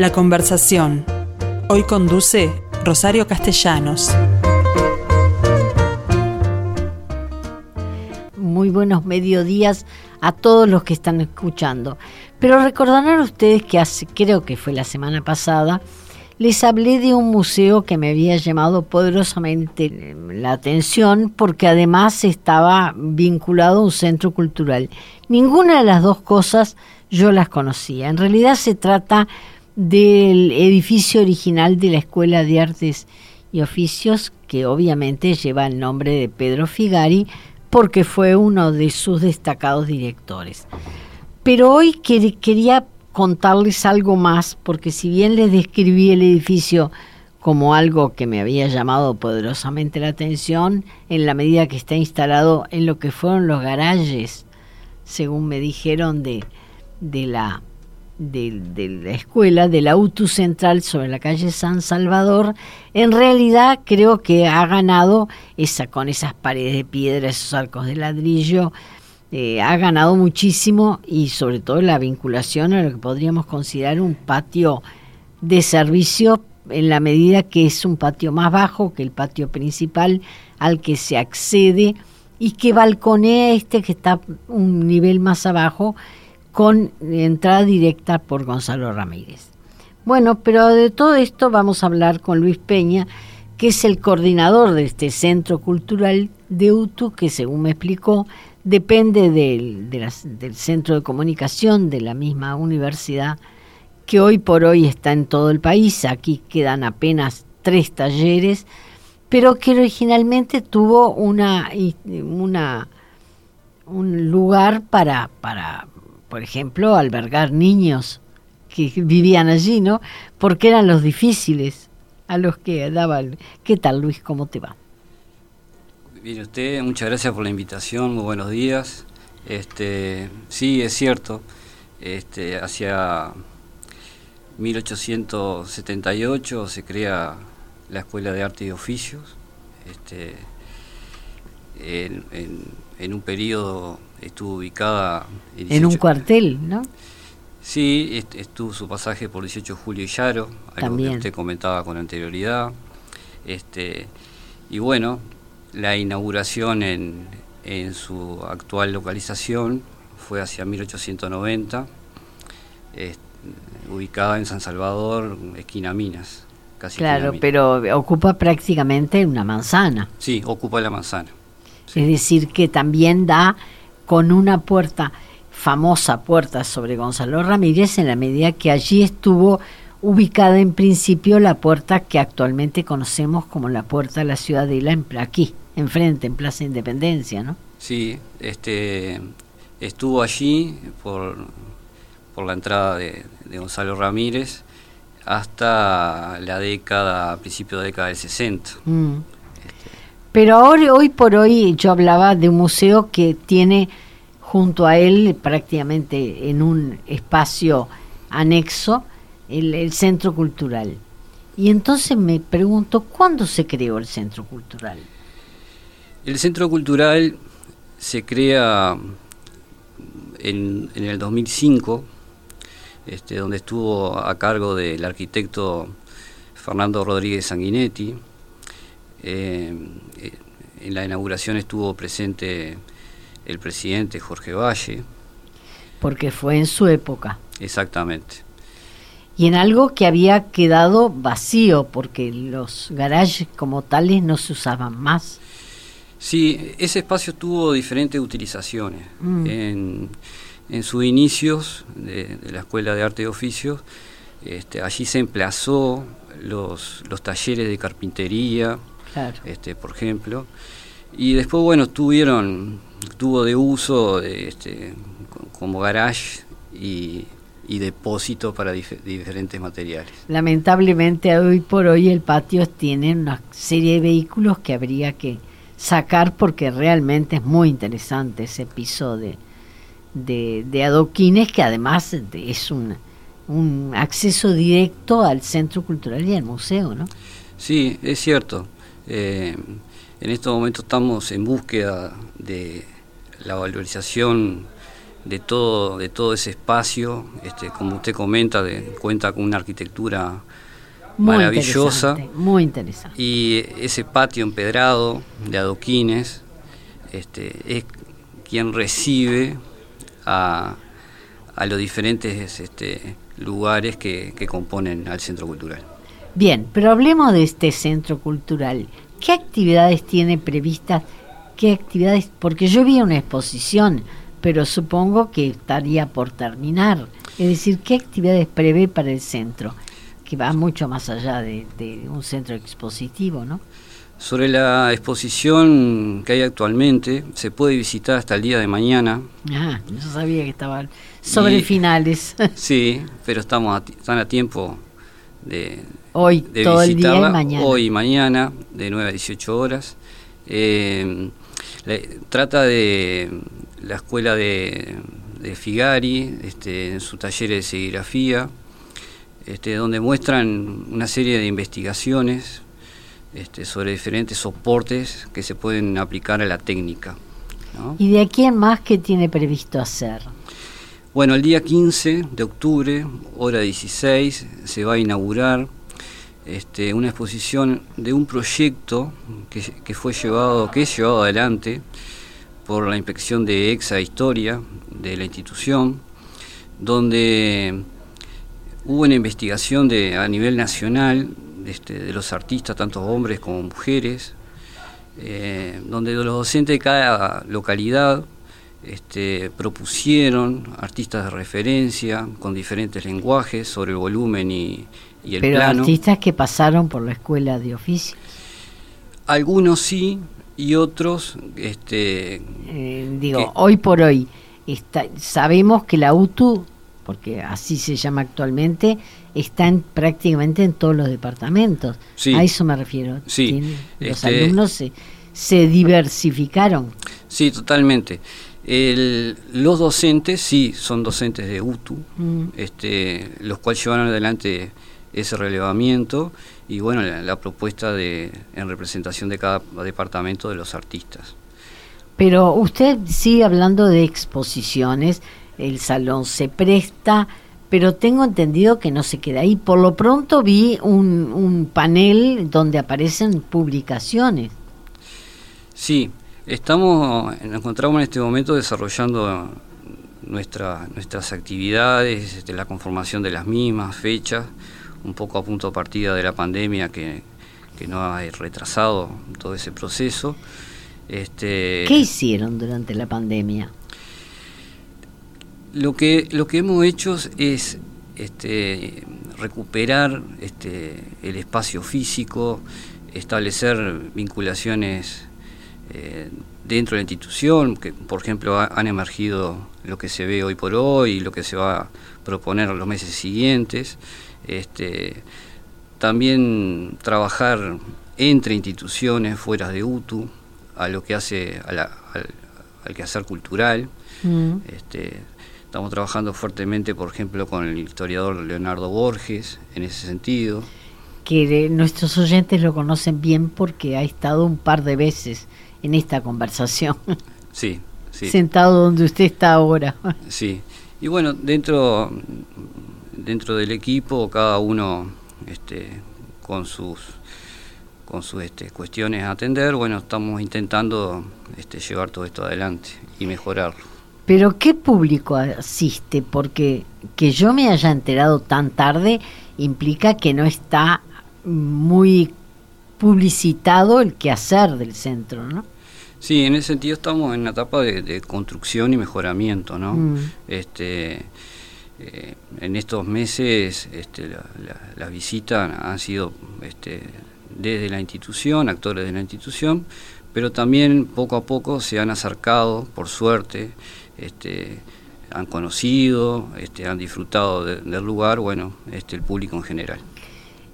La conversación. Hoy conduce Rosario Castellanos. Muy buenos mediodías a todos los que están escuchando. Pero recordarán ustedes que hace, creo que fue la semana pasada, les hablé de un museo que me había llamado poderosamente la atención porque además estaba vinculado a un centro cultural. Ninguna de las dos cosas yo las conocía. En realidad se trata del edificio original de la Escuela de Artes y Oficios, que obviamente lleva el nombre de Pedro Figari, porque fue uno de sus destacados directores. Pero hoy quería contarles algo más, porque si bien les describí el edificio como algo que me había llamado poderosamente la atención, en la medida que está instalado en lo que fueron los garajes, según me dijeron, de, de, la, de, de la escuela, de la UTU Central sobre la calle San Salvador, en realidad creo que ha ganado esa, con esas paredes de piedra, esos arcos de ladrillo, eh, ha ganado muchísimo y sobre todo la vinculación a lo que podríamos considerar un patio de servicio en la medida que es un patio más bajo que el patio principal al que se accede y que balconea este que está un nivel más abajo con entrada directa por Gonzalo Ramírez. Bueno, pero de todo esto vamos a hablar con Luis Peña, que es el coordinador de este centro cultural de UTU, que según me explicó, depende del, del centro de comunicación de la misma universidad, que hoy por hoy está en todo el país. Aquí quedan apenas tres talleres, pero que originalmente tuvo una, un lugar para, para, por ejemplo, albergar niños que vivían allí, ¿no? Porque eran los difíciles a los que daban. ¿Qué tal, Luis? ¿Cómo te va? Bien, usted, muchas gracias por la invitación, muy buenos días. Este, sí, es cierto, este, hacia 1878 se crea la Escuela de Arte y Oficios. Este, en, un periodo estuvo ubicada... En, un cuartel, ¿no? Sí, estuvo su pasaje por 18 de julio y Yaro, algo que usted comentaba con anterioridad. Este, y bueno, la inauguración en, en su actual localización fue hacia 1890, ubicada en San Salvador, esquina Minas. Casi claro, pero ocupa prácticamente una manzana. Sí, ocupa la manzana. Es decir, que también da con una puerta, famosa puerta sobre Gonzalo Ramírez, en la medida que allí estuvo ubicada en principio la puerta que actualmente conocemos como la puerta de la Ciudadela, en, aquí, enfrente, en Plaza Independencia, ¿no? Sí, este, estuvo allí por, por la entrada de, Gonzalo Ramírez hasta la década, principio de la década del 60. Mm. Pero ahora, hoy por hoy, yo hablaba de un museo que tiene junto a él, prácticamente en un espacio anexo, el, centro cultural. Y entonces me pregunto, ¿cuándo se creó el centro cultural? El centro cultural se crea en, el 2005, este, donde estuvo a cargo del arquitecto Fernando Rodríguez Sanguinetti. Eh, en la inauguración estuvo presente el presidente Jorge Valle. Porque fue en su época. Exactamente y en algo que había quedado vacío porque los garages como tales no se usaban más. Sí, ese espacio tuvo diferentes utilizaciones. Mm. En, en sus inicios de, la Escuela de Arte y Oficios, este, allí se emplazó los, los talleres de carpintería, este, por ejemplo, y después, bueno, tuvieron, tuvo de uso este, como garage y y depósito para diferentes materiales. Lamentablemente hoy por hoy el patio tiene una serie de vehículos que habría que sacar porque realmente es muy interesante ese piso de, de, adoquines que además es un, un acceso directo al centro cultural y al museo, ¿no? Sí, es cierto. Eh, en estos momentos estamos en búsqueda de la valorización de todo, de todo ese espacio, este, como usted comenta, de, cuenta con una arquitectura maravillosa. Muy interesante. Y ese patio empedrado de adoquines este, es quien recibe a, a los diferentes este, lugares que, que componen al centro cultural. Bien, pero hablemos de este centro cultural. ¿Qué actividades tiene previstas? ¿Qué actividades? Porque yo vi una exposición, pero supongo que estaría por terminar. Es decir, ¿qué actividades prevé para el centro? Que va mucho más allá de, un centro expositivo, ¿no? Sobre la exposición que hay actualmente, se puede visitar hasta el día de mañana. Ah, yo sabía que estaba sobre finales. sí, pero estamos están a tiempo de, Hoy, todo el día y mañana. Hoy y mañana, de 9 a 18 horas. Eh, trata de la escuela de, Figari, este, en su taller de serigrafía, este, donde muestran una serie de investigaciones este, sobre diferentes soportes que se pueden aplicar a la técnica. ¿Y de aquí en más qué tiene previsto hacer? Bueno, el día 15 de octubre, hora 16, se va a inaugurar este, una exposición de un proyecto que, fue llevado, que es llevado adelante por la inspección de Exa Historia de la institución, donde hubo una investigación de, a nivel nacional este, de los artistas, tanto hombres como mujeres, eh, donde los docentes de cada localidad este, propusieron artistas de referencia con diferentes lenguajes sobre el volumen y, pero artistas que pasaron por la escuela de oficio. Algunos sí y otros, este, eh, digo, hoy por hoy está, sabemos que la UTU, porque así se llama actualmente, está en, prácticamente en todos los departamentos. A eso me refiero. Sí. los este, alumnos se, se diversificaron. Sí, totalmente. Los docentes, sí, son docentes de UTU, mm. este, los cuales llevaron adelante ese relevamiento y bueno, la, propuesta de, en representación de cada departamento de los artistas. Pero usted sigue hablando de exposiciones, el salón se presta, pero tengo entendido que no se queda ahí. Por lo pronto vi un, un panel donde aparecen publicaciones. Sí, estamos, nos encontramos en este momento desarrollando nuestra, nuestras actividades, este, la conformación de las mismas, fechas, un poco a punto de partida de la pandemia que, que no ha retrasado todo ese proceso. Este, ¿Qué hicieron durante la pandemia? Lo que, lo que hemos hecho es este, recuperar este, el espacio físico, establecer vinculaciones eh, dentro de la institución, que por ejemplo han emergido lo que se ve hoy por hoy y lo que se va a proponer los meses siguientes. Este, también trabajar entre instituciones fuera de UTU, a lo que hace al, al, quehacer cultural. Mm. Este, estamos trabajando fuertemente, por ejemplo, con el historiador Leonardo Borges, en ese sentido. Que nuestros oyentes lo conocen bien porque ha estado un par de veces en esta conversación. Sí, sí. Sentado donde usted está ahora. Sí. Y bueno, dentro dentro del equipo, cada uno este, con sus con sus este, cuestiones a atender, bueno, estamos intentando este, llevar todo esto adelante y mejorarlo. Pero ¿qué público asiste? Porque que yo me haya enterado tan tarde implica que no está muy publicitado el quehacer del centro, ¿no? Sí, en ese sentido estamos en una etapa de, construcción y mejoramiento, ¿no? Mm. Este, eh, en estos meses este, la, las visitas han sido este, desde la institución, actores de la institución, pero también poco a poco se han acercado, por suerte, este, han conocido, este, han disfrutado del lugar, bueno, este, el público en general.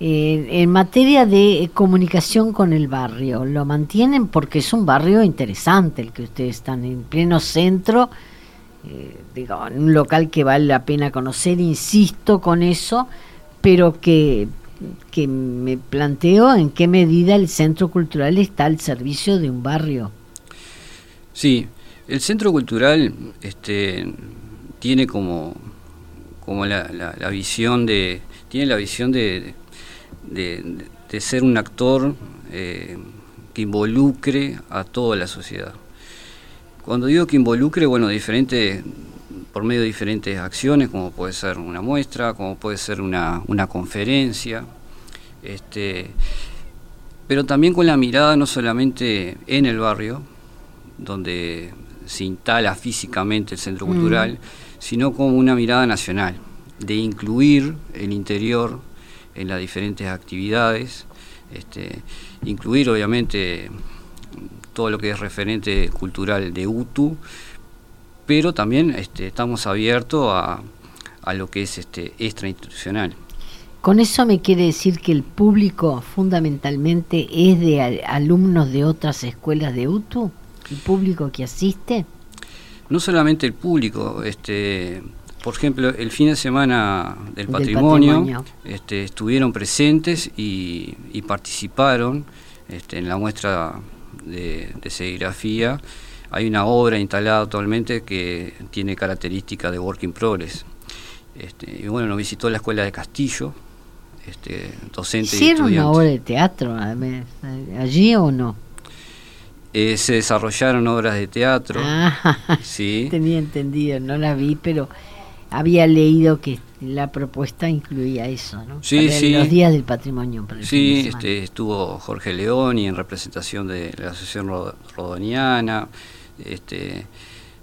Eh, en materia de comunicación con el barrio, ¿lo mantienen? Porque es un barrio interesante el que ustedes están en pleno centro eh, digo, en un local que vale la pena conocer, insisto con eso, pero que, que me planteo en qué medida el centro cultural está al servicio de un barrio. Sí, El centro cultural este, tiene como, como la, visión de. tiene la visión de, de, ser un actor eh, que involucre a toda la sociedad. Cuando digo que involucre, bueno, diferente, por medio de diferentes acciones, como puede ser una muestra, como puede ser una, una conferencia, este, pero también con la mirada no solamente en el barrio, donde se instala físicamente el centro cultural, sino como una mirada nacional, de incluir el interior en las diferentes actividades, este, incluir obviamente todo lo que es referente cultural de UTU, pero también este, estamos abiertos a, a, lo que es este, extrainstitucional. Con eso me quiere decir que el público fundamentalmente es de alumnos de otras escuelas de UTU, el público que asiste. No solamente el público, este, por ejemplo, el fin de semana del patrimonio, Este, estuvieron presentes y, y participaron este, en la muestra de, serigrafía, hay una obra instalada actualmente que tiene características de working progress. Este, y bueno, nos visitó la escuela de Castillo, este, docente ¿Hicieron una obra de teatro allí o no? Eh, se desarrollaron obras de teatro. Ah, sí. tenía entendido, no la vi, pero había leído que la propuesta incluía eso, ¿no? Sí, sí. Los días del patrimonio. sí, este, estuvo Jorge León y en representación de la Asociación Rodoniana. Este,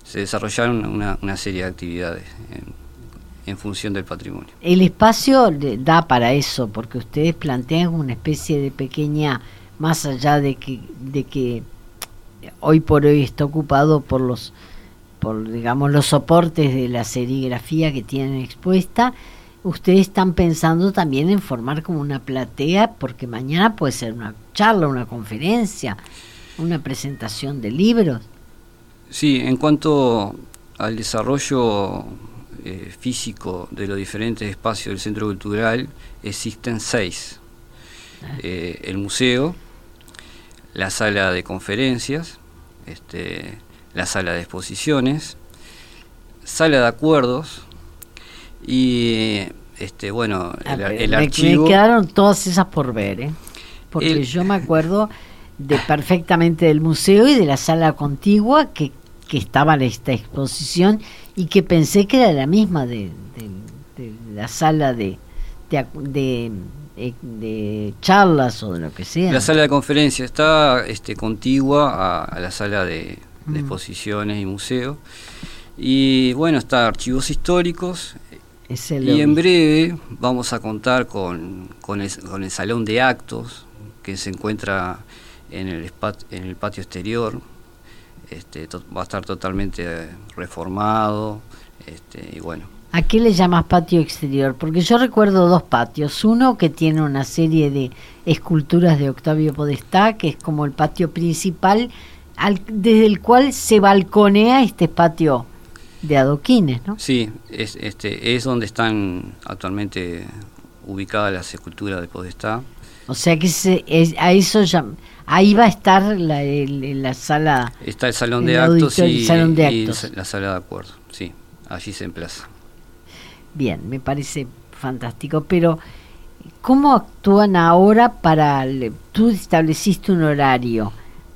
se desarrollaron una, una serie de actividades en, en, función del patrimonio. El espacio da para eso, porque ustedes plantean una especie de pequeña, más allá de que, de que hoy por hoy está ocupado por los por digamos los soportes de la serigrafía que tienen expuesta, ustedes están pensando también en formar como una platea, porque mañana puede ser una charla, una conferencia, una presentación de libros. Sí, en cuanto al desarrollo eh, físico de los diferentes espacios del centro cultural, existen seis. Ah. Eh, el museo, la sala de conferencias, este, la sala de exposiciones, sala de acuerdos y este bueno el, archivo. Me quedaron todas esas por ver, ¿eh? porque yo me acuerdo de perfectamente del museo y de la sala contigua que, que estaba en esta exposición y que pensé que era la misma de, la sala de, de, de, charlas o de lo que sea. La sala de conferencia está este, contigua a la sala de, de exposiciones y museos. Y bueno, está archivos históricos. y en breve vamos a contar con, con, el, con, el, salón de actos que se encuentra en el, en el patio exterior. Este, va a estar totalmente reformado. Este, y bueno. ¿A qué le llamas patio exterior? Porque yo recuerdo dos patios. Uno que tiene una serie de esculturas de Octavio Podestá, que es como el patio principal, desde el cual se balconea este patio de adoquines, ¿no? Sí, es, este, es donde están actualmente ubicadas las esculturas de Podestá. O sea que se, a eso ya, ahí va a estar la, la sala. Está el salón de actos, y, salón de actos. la sala de acuerdo, sí, allí se emplaza. Bien, me parece fantástico, pero ¿cómo actúan ahora para... Tú estableciste un horario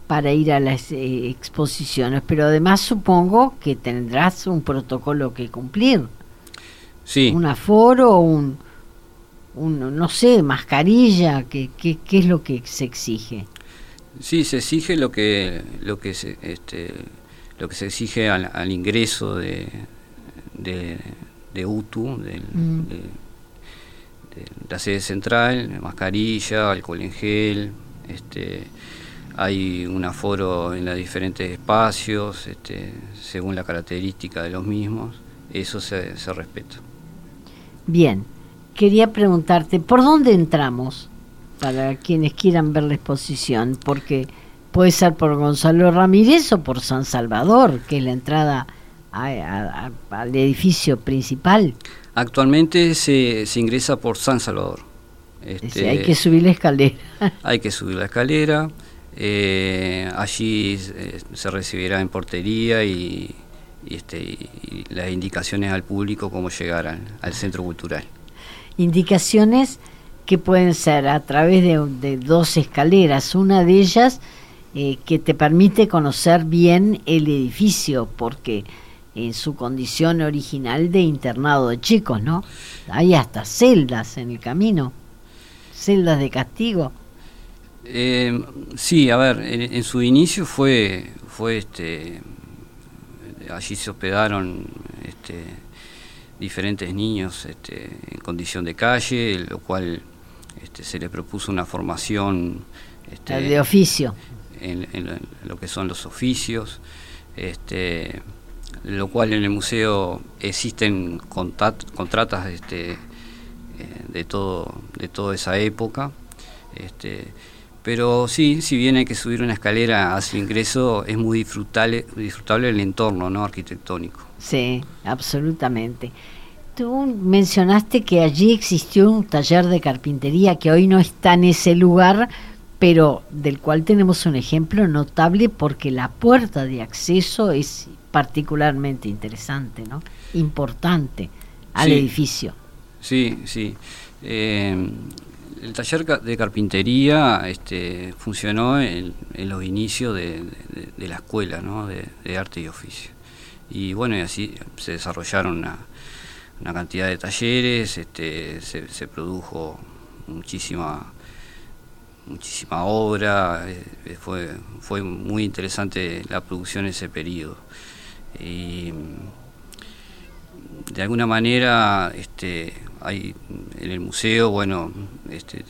para ir a las eh, exposiciones, pero además supongo que tendrás un protocolo que cumplir. Sí. Un aforo, un, un no sé, mascarilla, ¿qué, qué, es lo que se exige? Sí, se exige lo que lo que se, este, lo que se exige al, ingreso de, de, UTU, mm. de, la sede central, mascarilla, alcohol en gel, este, hay un aforo en los diferentes espacios, este, según la característica de los mismos, eso se, se respeta. Bien, quería preguntarte, ¿por dónde entramos para quienes quieran ver la exposición? Porque puede ser por Gonzalo Ramírez o por San Salvador, que es la entrada al edificio principal. Actualmente se, se ingresa por San Salvador. Este, hay que subir la escalera. hay que subir la escalera. Eh, allí eh, se recibirá en portería y, este, las indicaciones al público cómo llegar al, centro cultural. Indicaciones que pueden ser a través de, dos escaleras, una de ellas eh, que te permite conocer bien el edificio, porque en su condición original de internado de chicos, ¿no? Hay hasta celdas en el camino, celdas de castigo. Eh, sí, a ver, en, su inicio fue, fue este, allí se hospedaron este, diferentes niños este, en condición de calle, lo cual este, se le propuso una formación este, de oficio en, lo que son los oficios, este, lo cual en el museo existen contratas este, eh, de todo de toda esa época. Este, pero sí, si bien hay que subir una escalera hacia el ingreso, es muy disfrutable, disfrutable el entorno ¿no? arquitectónico. Sí, absolutamente. Tú mencionaste que allí existió un taller de carpintería que hoy no está en ese lugar, pero del cual tenemos un ejemplo notable porque la puerta de acceso es particularmente interesante, ¿no? Importante al edificio. Sí, sí. Eh, el taller de carpintería este, funcionó en, los inicios de, la escuela ¿no? de, arte y oficio. Y bueno, y así se desarrollaron una, cantidad de talleres, este, se, produjo muchísima muchísima obra, eh, fue, muy interesante la producción en ese periodo. Y de alguna manera este, hay en el museo, bueno, este,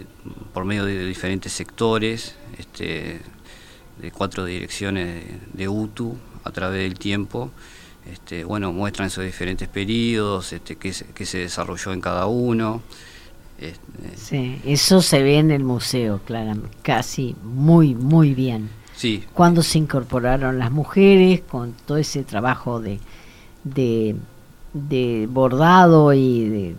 por medio de diferentes sectores, este, de cuatro direcciones de, UTU a través del tiempo, este, bueno, muestran esos diferentes periodos, este, qué, se desarrolló en cada uno. Este, sí, eso se ve en el museo, claramente, casi muy, muy bien. Sí. Cuando se incorporaron las mujeres con todo ese trabajo de, de, de bordado y de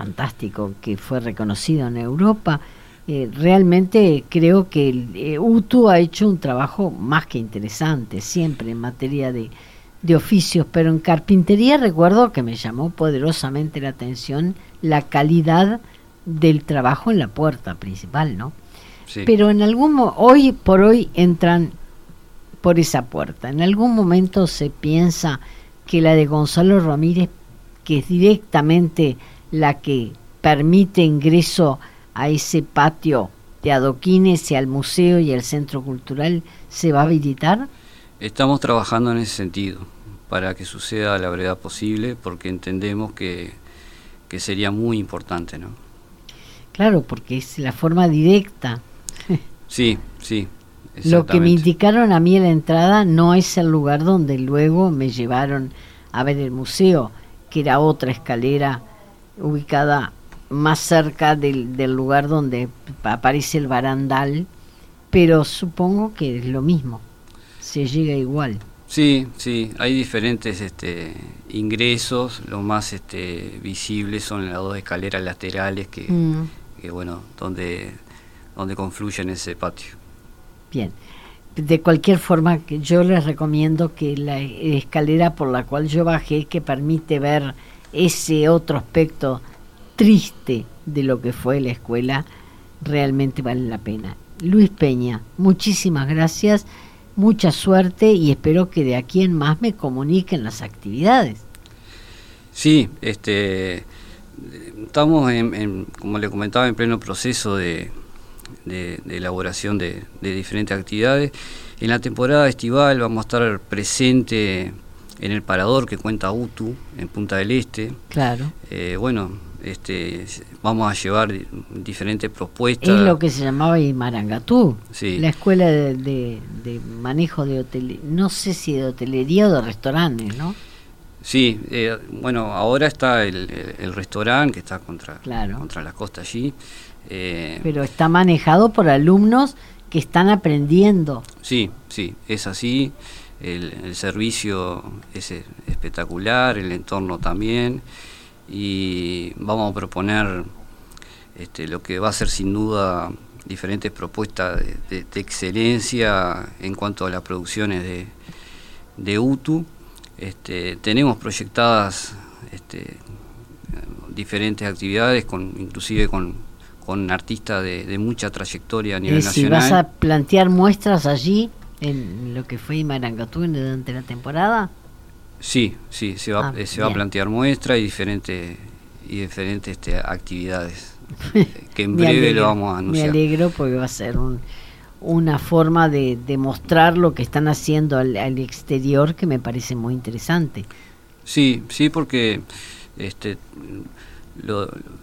fantástico que fue reconocido en Europa. Eh, realmente creo que el, eh, UTU ha hecho un trabajo más que interesante siempre en materia de, de oficios, pero en carpintería recuerdo que me llamó poderosamente la atención la calidad del trabajo en la puerta principal, ¿no? Pero en algún hoy por hoy entran por esa puerta. En algún momento se piensa que la de Gonzalo Ramírez, que es directamente la que permite ingreso a ese patio de adoquines y al museo y al centro cultural se va a habilitar? Estamos trabajando en ese sentido, para que suceda a la brevedad posible, porque entendemos que, que sería muy importante, ¿no? Claro, porque es la forma directa. Sí, sí. Lo que me indicaron a mí en la entrada no es el lugar donde luego me llevaron a ver el museo, que era otra escalera ubicada más cerca del, del, lugar donde aparece el barandal, pero supongo que es lo mismo, se llega igual. Sí, sí, hay diferentes este, ingresos, los más este, visibles son las dos escaleras laterales que, mm. que bueno, donde, donde confluyen ese patio. Bien, de cualquier forma, yo les recomiendo que la escalera por la cual yo bajé, que permite ver ese otro aspecto triste de lo que fue la escuela, realmente vale la pena. Luis Peña, muchísimas gracias, mucha suerte y espero que de aquí en más me comuniquen las actividades. Sí, este, estamos, en, como le comentaba, en pleno proceso de, elaboración de, de, diferentes actividades. En la temporada estival vamos a estar presente en el parador que cuenta UTU, en Punta del Este. Claro. Eh, bueno, este, vamos a llevar diferentes propuestas. Es lo que se llamaba Imarangatú, sí. la escuela de, manejo de hotel, no sé si de hotelería o de restaurantes, ¿no? Sí, eh, bueno, ahora está el, restaurante que está contra, contra la costa allí. Eh, Pero está manejado por alumnos que están aprendiendo. Sí, sí, es así el, servicio es espectacular, el entorno también, y vamos a proponer este, lo que va a ser sin duda diferentes propuestas de, excelencia en cuanto a las producciones de, de UTU. Este, tenemos proyectadas este, diferentes actividades, con, inclusive con, con artistas de, mucha trayectoria a nivel nacional. ¿Vas a plantear muestras allí en lo que fue Marangatú durante la temporada? Sí, sí, se va, ah, eh, se va a plantear muestras y diferentes y diferentes este, actividades que en breve lo vamos a anunciar. Me alegro porque va a ser una forma de, mostrar lo que están haciendo al, exterior que me parece muy interesante. Sí, sí, porque este,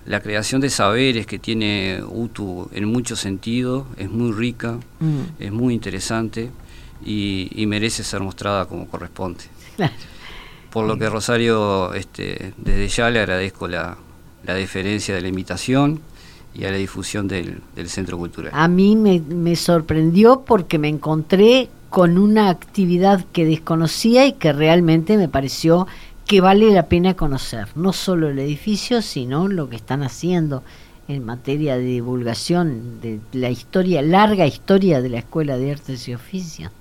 la creación de saberes que tiene UTU en muchos sentidos es muy rica, mm. es muy interesante y, merece ser mostrada como corresponde. Por lo que Rosario, este, desde ya le agradezco la, la deferencia de la invitación y a la difusión del, Centro Cultural. A mí me, me, sorprendió porque me encontré con una actividad que desconocía y que realmente me pareció que vale la pena conocer, no solo el edificio, sino lo que están haciendo en materia de divulgación de la historia, larga historia de la Escuela de Artes y Oficios.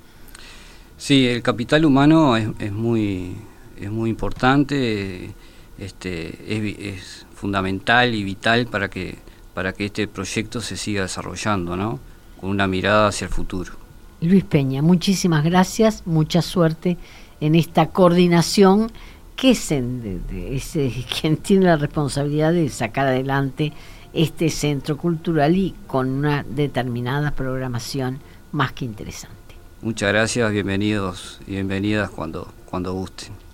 Sí, el capital humano es, muy, es muy importante, este, es, fundamental y vital para que, para que este proyecto se siga desarrollando, ¿no? con una mirada hacia el futuro. Luis Peña, muchísimas gracias, mucha suerte en esta coordinación que es, quien tiene la responsabilidad de sacar adelante este centro cultural y con una determinada programación más que interesante. Muchas gracias, bienvenidos y bienvenidas cuando, cuando gusten.